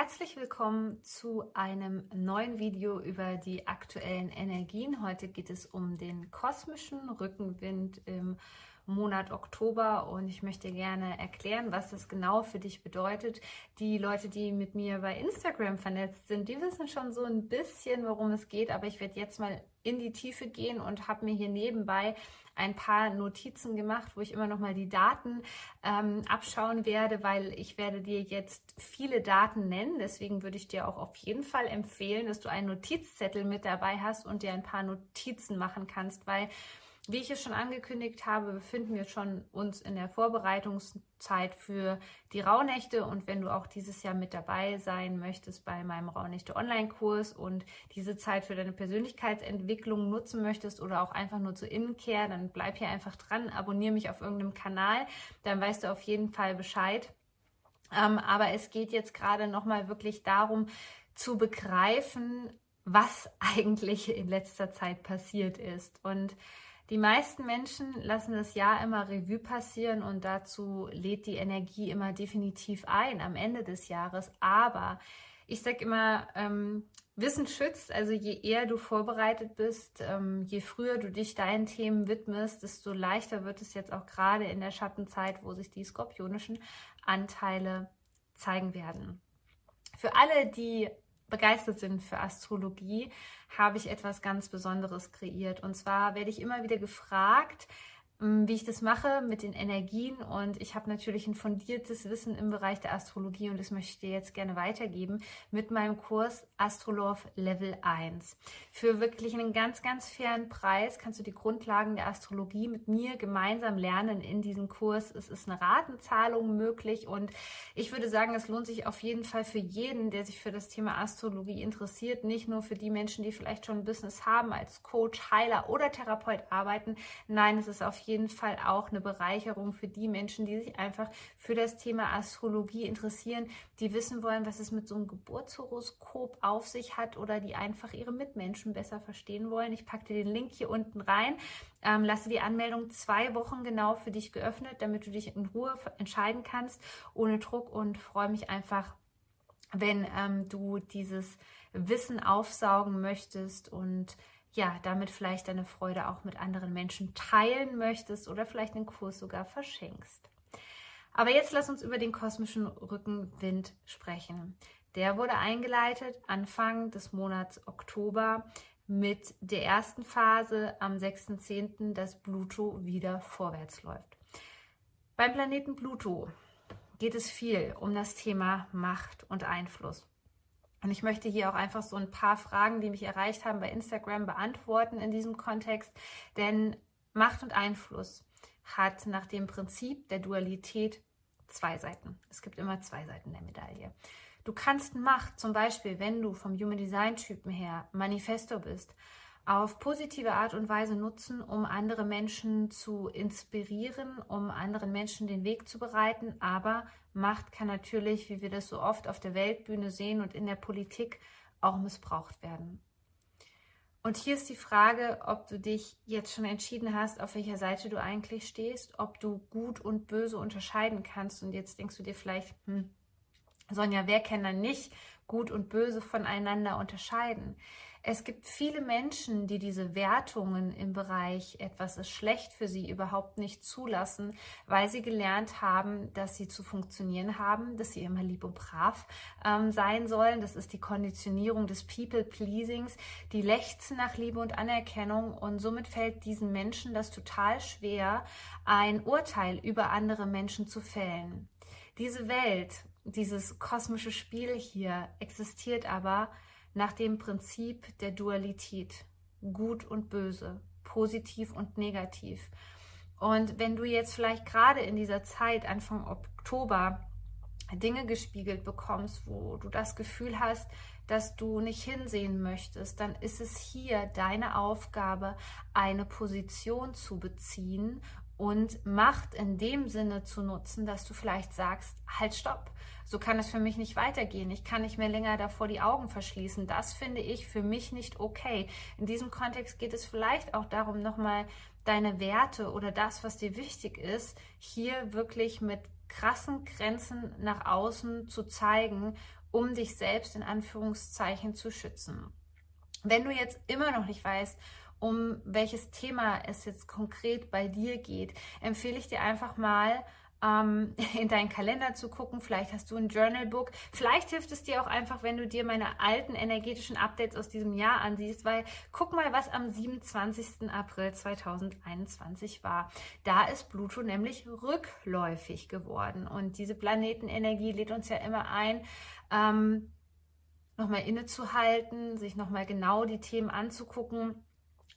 Herzlich willkommen zu einem neuen Video über die aktuellen Energien. Heute geht es um den kosmischen Rückenwind im Monat Oktober und ich möchte gerne erklären, was das genau für dich bedeutet. Die Leute, die mit mir bei Instagram vernetzt sind, die wissen schon so ein bisschen, worum es geht, aber ich werde jetzt mal in die Tiefe gehen und habe mir hier nebenbei ein paar Notizen gemacht, wo ich immer noch mal die Daten ähm, abschauen werde, weil ich werde dir jetzt viele Daten nennen. Deswegen würde ich dir auch auf jeden Fall empfehlen, dass du einen Notizzettel mit dabei hast und dir ein paar Notizen machen kannst, weil wie ich es schon angekündigt habe, befinden wir schon uns in der Vorbereitungszeit für die Rauhnächte und wenn du auch dieses Jahr mit dabei sein möchtest bei meinem Rauhnächte Online-Kurs und diese Zeit für deine Persönlichkeitsentwicklung nutzen möchtest oder auch einfach nur zur Innenkehr, dann bleib hier einfach dran, abonniere mich auf irgendeinem Kanal, dann weißt du auf jeden Fall Bescheid. Ähm, aber es geht jetzt gerade nochmal wirklich darum, zu begreifen, was eigentlich in letzter Zeit passiert ist. Und die meisten Menschen lassen das Jahr immer Revue passieren und dazu lädt die Energie immer definitiv ein am Ende des Jahres. Aber ich sage immer, ähm, Wissen schützt, also je eher du vorbereitet bist, ähm, je früher du dich deinen Themen widmest, desto leichter wird es jetzt auch gerade in der Schattenzeit, wo sich die skorpionischen Anteile zeigen werden. Für alle, die begeistert sind für Astrologie, habe ich etwas ganz Besonderes kreiert. Und zwar werde ich immer wieder gefragt, wie ich das mache mit den Energien. Und ich habe natürlich ein fundiertes Wissen im Bereich der Astrologie und das möchte ich dir jetzt gerne weitergeben mit meinem Kurs Astrolove Level 1. Für wirklich einen ganz, ganz fairen Preis kannst du die Grundlagen der Astrologie mit mir gemeinsam lernen in diesem Kurs. Es ist eine Ratenzahlung möglich und ich würde sagen, es lohnt sich auf jeden Fall für jeden, der sich für das Thema Astrologie interessiert. Nicht nur für die Menschen, die vielleicht schon ein Business haben, als Coach, Heiler oder Therapeut arbeiten. Nein, es ist auf jeden jeden Fall auch eine Bereicherung für die Menschen, die sich einfach für das Thema Astrologie interessieren, die wissen wollen, was es mit so einem Geburtshoroskop auf sich hat oder die einfach ihre Mitmenschen besser verstehen wollen. Ich packe dir den Link hier unten rein. Ähm, lasse die Anmeldung zwei Wochen genau für dich geöffnet, damit du dich in Ruhe entscheiden kannst, ohne Druck und freue mich einfach, wenn ähm, du dieses Wissen aufsaugen möchtest und ja, damit vielleicht deine Freude auch mit anderen Menschen teilen möchtest oder vielleicht den Kurs sogar verschenkst. Aber jetzt lass uns über den kosmischen Rückenwind sprechen. Der wurde eingeleitet Anfang des Monats Oktober mit der ersten Phase am 6.10., dass Pluto wieder vorwärts läuft. Beim Planeten Pluto geht es viel um das Thema Macht und Einfluss. Und ich möchte hier auch einfach so ein paar Fragen, die mich erreicht haben bei Instagram, beantworten in diesem Kontext. Denn Macht und Einfluss hat nach dem Prinzip der Dualität zwei Seiten. Es gibt immer zwei Seiten der Medaille. Du kannst Macht, zum Beispiel, wenn du vom Human Design Typen her Manifesto bist, auf positive Art und Weise nutzen, um andere Menschen zu inspirieren, um anderen Menschen den Weg zu bereiten. Aber Macht kann natürlich, wie wir das so oft auf der Weltbühne sehen und in der Politik, auch missbraucht werden. Und hier ist die Frage, ob du dich jetzt schon entschieden hast, auf welcher Seite du eigentlich stehst, ob du gut und böse unterscheiden kannst. Und jetzt denkst du dir vielleicht, hm, Sonja, wer kann dann nicht gut und böse voneinander unterscheiden? Es gibt viele Menschen, die diese Wertungen im Bereich etwas ist schlecht für sie überhaupt nicht zulassen, weil sie gelernt haben, dass sie zu funktionieren haben, dass sie immer lieb und brav ähm, sein sollen. Das ist die Konditionierung des People-Pleasings. Die lechzen nach Liebe und Anerkennung und somit fällt diesen Menschen das total schwer, ein Urteil über andere Menschen zu fällen. Diese Welt, dieses kosmische Spiel hier existiert aber nach dem Prinzip der Dualität, gut und böse, positiv und negativ. Und wenn du jetzt vielleicht gerade in dieser Zeit, Anfang Oktober, Dinge gespiegelt bekommst, wo du das Gefühl hast, dass du nicht hinsehen möchtest, dann ist es hier deine Aufgabe, eine Position zu beziehen und Macht in dem Sinne zu nutzen, dass du vielleicht sagst, halt stopp, so kann es für mich nicht weitergehen. Ich kann nicht mehr länger davor die Augen verschließen. Das finde ich für mich nicht okay. In diesem Kontext geht es vielleicht auch darum, nochmal deine Werte oder das, was dir wichtig ist, hier wirklich mit krassen Grenzen nach außen zu zeigen, um dich selbst in Anführungszeichen zu schützen. Wenn du jetzt immer noch nicht weißt, um welches Thema es jetzt konkret bei dir geht, empfehle ich dir einfach mal, ähm, in deinen Kalender zu gucken. Vielleicht hast du ein Journalbook. Vielleicht hilft es dir auch einfach, wenn du dir meine alten energetischen Updates aus diesem Jahr ansiehst, weil guck mal, was am 27. April 2021 war. Da ist Pluto nämlich rückläufig geworden. Und diese Planetenenergie lädt uns ja immer ein, ähm, nochmal innezuhalten, sich nochmal genau die Themen anzugucken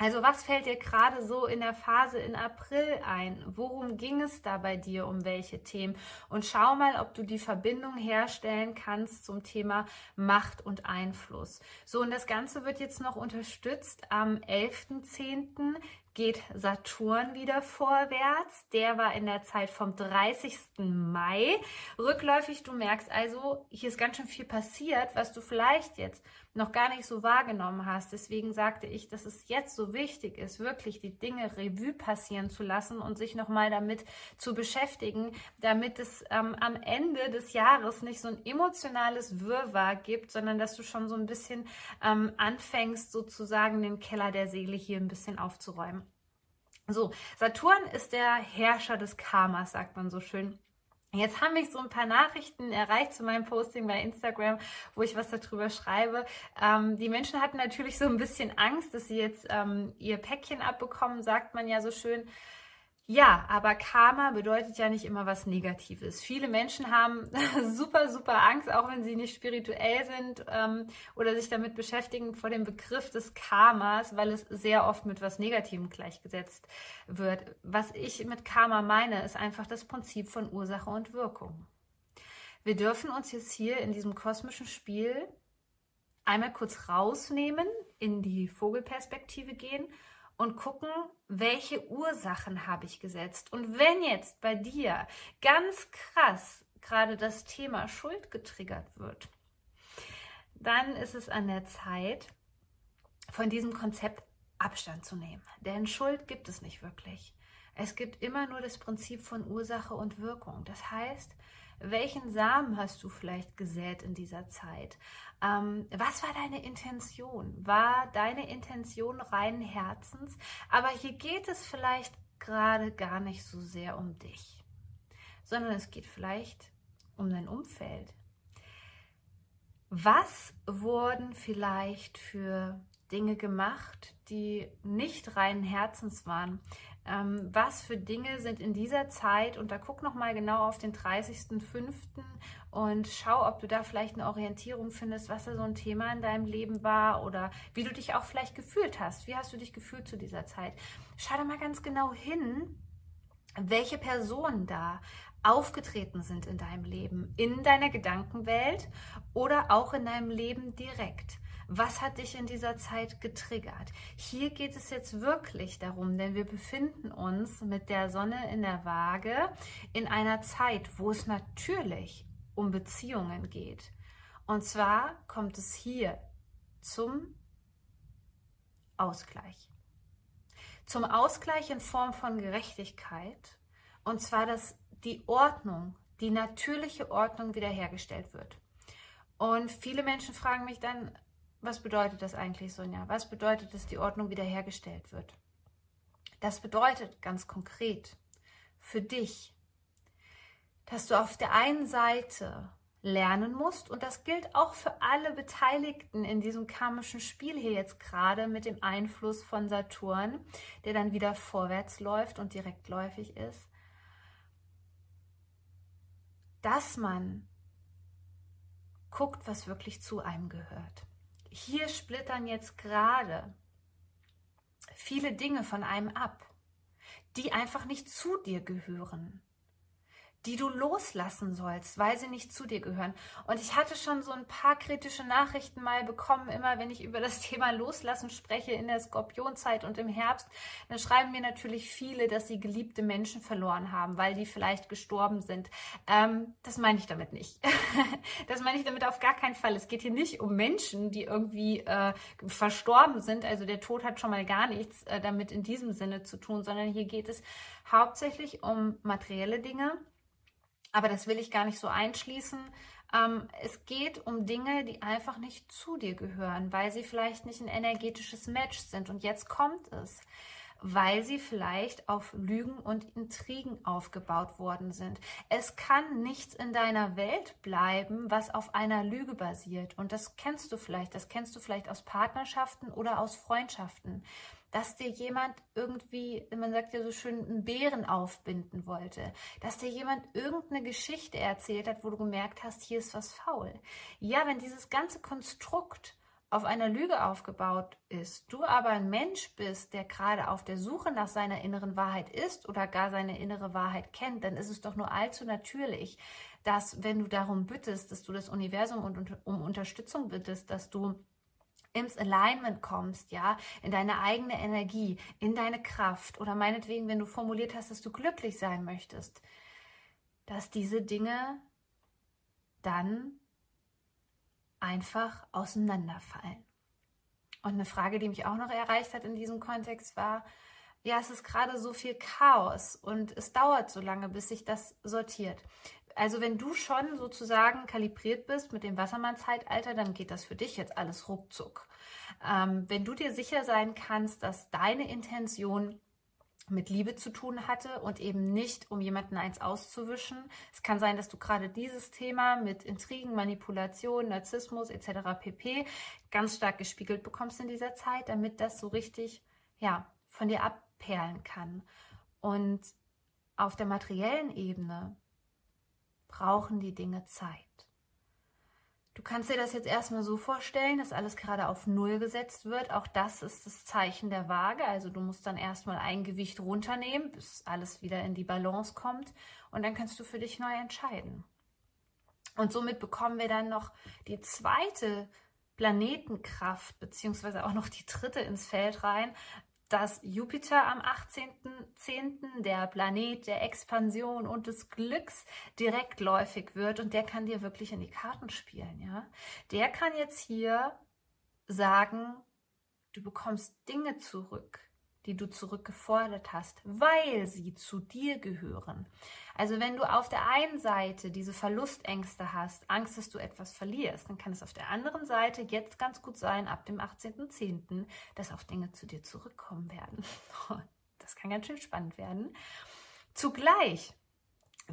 also was fällt dir gerade so in der Phase in April ein? Worum ging es da bei dir? Um welche Themen? Und schau mal, ob du die Verbindung herstellen kannst zum Thema Macht und Einfluss. So, und das Ganze wird jetzt noch unterstützt am 11.10 geht Saturn wieder vorwärts. Der war in der Zeit vom 30. Mai rückläufig. Du merkst also, hier ist ganz schön viel passiert, was du vielleicht jetzt noch gar nicht so wahrgenommen hast. Deswegen sagte ich, dass es jetzt so wichtig ist, wirklich die Dinge Revue passieren zu lassen und sich nochmal damit zu beschäftigen, damit es ähm, am Ende des Jahres nicht so ein emotionales Wirrwarr gibt, sondern dass du schon so ein bisschen ähm, anfängst, sozusagen den Keller der Seele hier ein bisschen aufzuräumen. So, Saturn ist der Herrscher des Karmas, sagt man so schön. Jetzt haben mich so ein paar Nachrichten erreicht zu meinem Posting bei Instagram, wo ich was darüber schreibe. Ähm, die Menschen hatten natürlich so ein bisschen Angst, dass sie jetzt ähm, ihr Päckchen abbekommen, sagt man ja so schön. Ja, aber Karma bedeutet ja nicht immer was Negatives. Viele Menschen haben super, super Angst, auch wenn sie nicht spirituell sind ähm, oder sich damit beschäftigen, vor dem Begriff des Karmas, weil es sehr oft mit was Negativem gleichgesetzt wird. Was ich mit Karma meine, ist einfach das Prinzip von Ursache und Wirkung. Wir dürfen uns jetzt hier in diesem kosmischen Spiel einmal kurz rausnehmen, in die Vogelperspektive gehen und gucken, welche Ursachen habe ich gesetzt. Und wenn jetzt bei dir ganz krass gerade das Thema Schuld getriggert wird, dann ist es an der Zeit, von diesem Konzept Abstand zu nehmen. Denn Schuld gibt es nicht wirklich. Es gibt immer nur das Prinzip von Ursache und Wirkung. Das heißt, welchen Samen hast du vielleicht gesät in dieser Zeit? Ähm, was war deine Intention? War deine Intention reinen Herzens? Aber hier geht es vielleicht gerade gar nicht so sehr um dich, sondern es geht vielleicht um dein Umfeld. Was wurden vielleicht für Dinge gemacht, die nicht reinen Herzens waren? Ähm, was für Dinge sind in dieser Zeit und da guck noch mal genau auf den 30.05. und schau, ob du da vielleicht eine Orientierung findest, was da so ein Thema in deinem Leben war oder wie du dich auch vielleicht gefühlt hast. Wie hast du dich gefühlt zu dieser Zeit? Schau da mal ganz genau hin, welche Personen da aufgetreten sind in deinem Leben, in deiner Gedankenwelt oder auch in deinem Leben direkt. Was hat dich in dieser Zeit getriggert? Hier geht es jetzt wirklich darum, denn wir befinden uns mit der Sonne in der Waage in einer Zeit, wo es natürlich um Beziehungen geht. Und zwar kommt es hier zum Ausgleich. Zum Ausgleich in Form von Gerechtigkeit. Und zwar, dass die Ordnung, die natürliche Ordnung wiederhergestellt wird. Und viele Menschen fragen mich dann, was bedeutet das eigentlich, Sonja? Was bedeutet, dass die Ordnung wiederhergestellt wird? Das bedeutet ganz konkret für dich, dass du auf der einen Seite lernen musst und das gilt auch für alle Beteiligten in diesem karmischen Spiel hier jetzt gerade mit dem Einfluss von Saturn, der dann wieder vorwärts läuft und direktläufig ist, dass man guckt, was wirklich zu einem gehört hier splittern jetzt gerade viele Dinge von einem ab, die einfach nicht zu dir gehören, die du loslassen sollst, weil sie nicht zu dir gehören. Und ich hatte schon so ein paar kritische Nachrichten mal bekommen, immer wenn ich über das Thema Loslassen spreche in der Skorpionzeit und im Herbst, dann schreiben mir natürlich viele, dass sie geliebte Menschen verloren haben, weil die vielleicht gestorben sind. Ähm, das meine ich damit nicht. das meine ich damit auf gar keinen Fall. Es geht hier nicht um Menschen, die irgendwie äh, verstorben sind. Also der Tod hat schon mal gar nichts äh, damit in diesem Sinne zu tun, sondern hier geht es hauptsächlich um materielle Dinge aber das will ich gar nicht so einschließen. Ähm, es geht um Dinge, die einfach nicht zu dir gehören, weil sie vielleicht nicht ein energetisches Match sind. Und jetzt kommt es, weil sie vielleicht auf Lügen und Intrigen aufgebaut worden sind. Es kann nichts in deiner Welt bleiben, was auf einer Lüge basiert. Und das kennst du vielleicht. Das kennst du vielleicht aus Partnerschaften oder aus Freundschaften dass dir jemand irgendwie, man sagt ja so schön, einen Bären aufbinden wollte, dass dir jemand irgendeine Geschichte erzählt hat, wo du gemerkt hast, hier ist was faul. Ja, wenn dieses ganze Konstrukt auf einer Lüge aufgebaut ist, du aber ein Mensch bist, der gerade auf der Suche nach seiner inneren Wahrheit ist oder gar seine innere Wahrheit kennt, dann ist es doch nur allzu natürlich, dass wenn du darum bittest, dass du das Universum um Unterstützung bittest, dass du ins Alignment kommst, ja, in deine eigene Energie, in deine Kraft oder meinetwegen, wenn du formuliert hast, dass du glücklich sein möchtest, dass diese Dinge dann einfach auseinanderfallen. Und eine Frage, die mich auch noch erreicht hat in diesem Kontext war, ja, es ist gerade so viel Chaos und es dauert so lange, bis sich das sortiert. Also wenn du schon sozusagen kalibriert bist mit dem Wassermann-Zeitalter, dann geht das für dich jetzt alles ruckzuck. Ähm, wenn du dir sicher sein kannst, dass deine Intention mit Liebe zu tun hatte und eben nicht, um jemanden eins auszuwischen. Es kann sein, dass du gerade dieses Thema mit Intrigen, Manipulation, Narzissmus etc. pp. ganz stark gespiegelt bekommst in dieser Zeit, damit das so richtig ja, von dir abperlen kann. Und auf der materiellen Ebene brauchen die Dinge Zeit. Du kannst dir das jetzt erstmal so vorstellen, dass alles gerade auf Null gesetzt wird. Auch das ist das Zeichen der Waage. Also du musst dann erstmal ein Gewicht runternehmen, bis alles wieder in die Balance kommt. Und dann kannst du für dich neu entscheiden. Und somit bekommen wir dann noch die zweite Planetenkraft, beziehungsweise auch noch die dritte ins Feld rein, dass Jupiter am 18.10., der Planet der Expansion und des Glücks, direktläufig wird und der kann dir wirklich in die Karten spielen, ja. Der kann jetzt hier sagen, du bekommst Dinge zurück, die du zurückgefordert hast, weil sie zu dir gehören. Also wenn du auf der einen Seite diese Verlustängste hast, Angst, dass du etwas verlierst, dann kann es auf der anderen Seite jetzt ganz gut sein, ab dem 18.10., dass auch Dinge zu dir zurückkommen werden. Das kann ganz schön spannend werden. Zugleich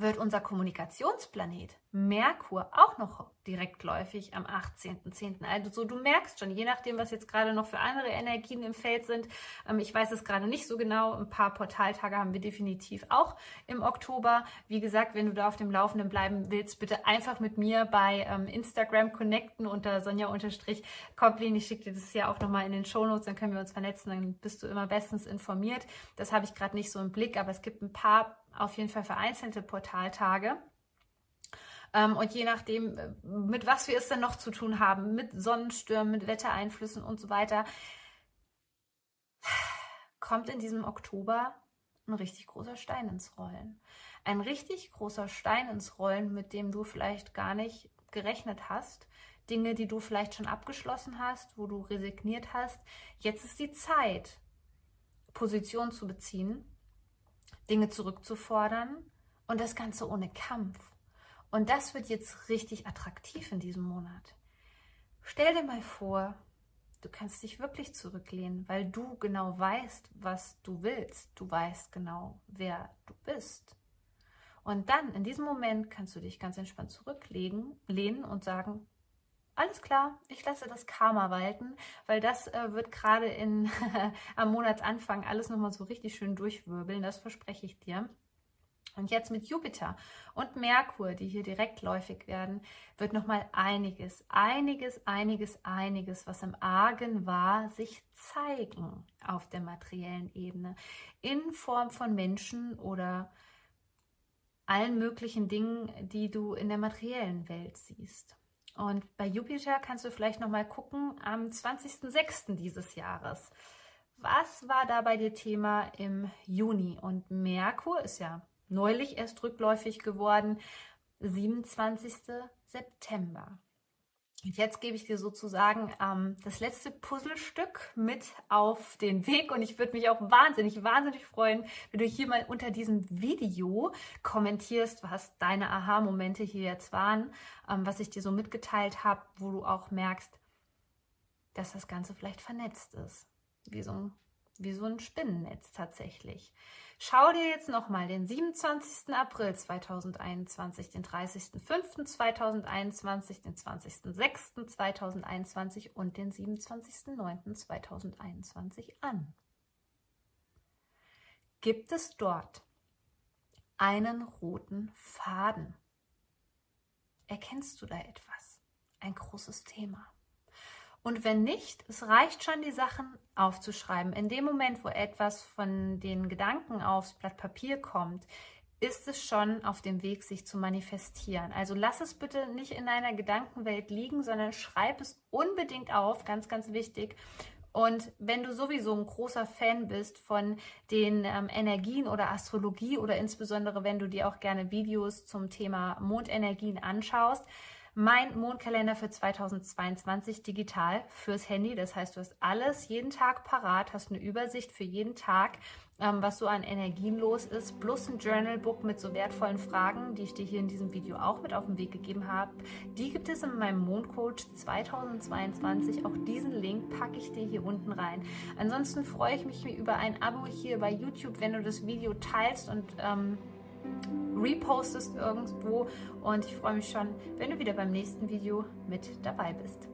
wird unser Kommunikationsplanet Merkur auch noch direktläufig am 18.10. Also so, du merkst schon, je nachdem, was jetzt gerade noch für andere Energien im Feld sind, ähm, ich weiß es gerade nicht so genau, ein paar Portaltage haben wir definitiv auch im Oktober. Wie gesagt, wenn du da auf dem Laufenden bleiben willst, bitte einfach mit mir bei ähm, Instagram connecten unter Sonja-Komplin. Ich schicke dir das ja auch nochmal in den Shownotes, dann können wir uns vernetzen, dann bist du immer bestens informiert. Das habe ich gerade nicht so im Blick, aber es gibt ein paar auf jeden Fall vereinzelte Portaltage. Ähm, und je nachdem, äh, mit was wir es dann noch zu tun haben, mit Sonnenstürmen, mit Wettereinflüssen und so weiter, kommt in diesem Oktober ein richtig großer Stein ins Rollen. Ein richtig großer Stein ins Rollen, mit dem du vielleicht gar nicht gerechnet hast. Dinge, die du vielleicht schon abgeschlossen hast, wo du resigniert hast. Jetzt ist die Zeit, Position zu beziehen Dinge zurückzufordern und das Ganze ohne Kampf. Und das wird jetzt richtig attraktiv in diesem Monat. Stell dir mal vor, du kannst dich wirklich zurücklehnen, weil du genau weißt, was du willst. Du weißt genau, wer du bist. Und dann, in diesem Moment, kannst du dich ganz entspannt zurücklegen, lehnen und sagen, alles klar, ich lasse das Karma walten, weil das äh, wird gerade am Monatsanfang alles nochmal so richtig schön durchwirbeln, das verspreche ich dir. Und jetzt mit Jupiter und Merkur, die hier direktläufig werden, wird nochmal einiges, einiges, einiges, einiges, was im Argen war, sich zeigen auf der materiellen Ebene in Form von Menschen oder allen möglichen Dingen, die du in der materiellen Welt siehst. Und bei Jupiter kannst du vielleicht noch mal gucken am 20.06. dieses Jahres. Was war da bei dir Thema im Juni? Und Merkur ist ja neulich erst rückläufig geworden, 27. September. Und jetzt gebe ich dir sozusagen ähm, das letzte Puzzlestück mit auf den Weg und ich würde mich auch wahnsinnig, wahnsinnig freuen, wenn du hier mal unter diesem Video kommentierst, was deine Aha-Momente hier jetzt waren, ähm, was ich dir so mitgeteilt habe, wo du auch merkst, dass das Ganze vielleicht vernetzt ist. Wie so ein, wie so ein Spinnennetz tatsächlich. Schau dir jetzt nochmal den 27. April 2021, den 30.05.2021, den 20.06.2021 und den 27.09.2021 an. Gibt es dort einen roten Faden? Erkennst du da etwas? Ein großes Thema. Und wenn nicht, es reicht schon, die Sachen aufzuschreiben. In dem Moment, wo etwas von den Gedanken aufs Blatt Papier kommt, ist es schon auf dem Weg, sich zu manifestieren. Also lass es bitte nicht in deiner Gedankenwelt liegen, sondern schreib es unbedingt auf, ganz, ganz wichtig. Und wenn du sowieso ein großer Fan bist von den ähm, Energien oder Astrologie oder insbesondere wenn du dir auch gerne Videos zum Thema Mondenergien anschaust, mein Mondkalender für 2022 digital fürs Handy. Das heißt, du hast alles jeden Tag parat, hast eine Übersicht für jeden Tag, ähm, was so an Energien los ist, plus ein Journalbook mit so wertvollen Fragen, die ich dir hier in diesem Video auch mit auf den Weg gegeben habe. Die gibt es in meinem Mondcoach 2022. Auch diesen Link packe ich dir hier unten rein. Ansonsten freue ich mich über ein Abo hier bei YouTube, wenn du das Video teilst und ähm, repostest irgendwo und ich freue mich schon, wenn du wieder beim nächsten Video mit dabei bist.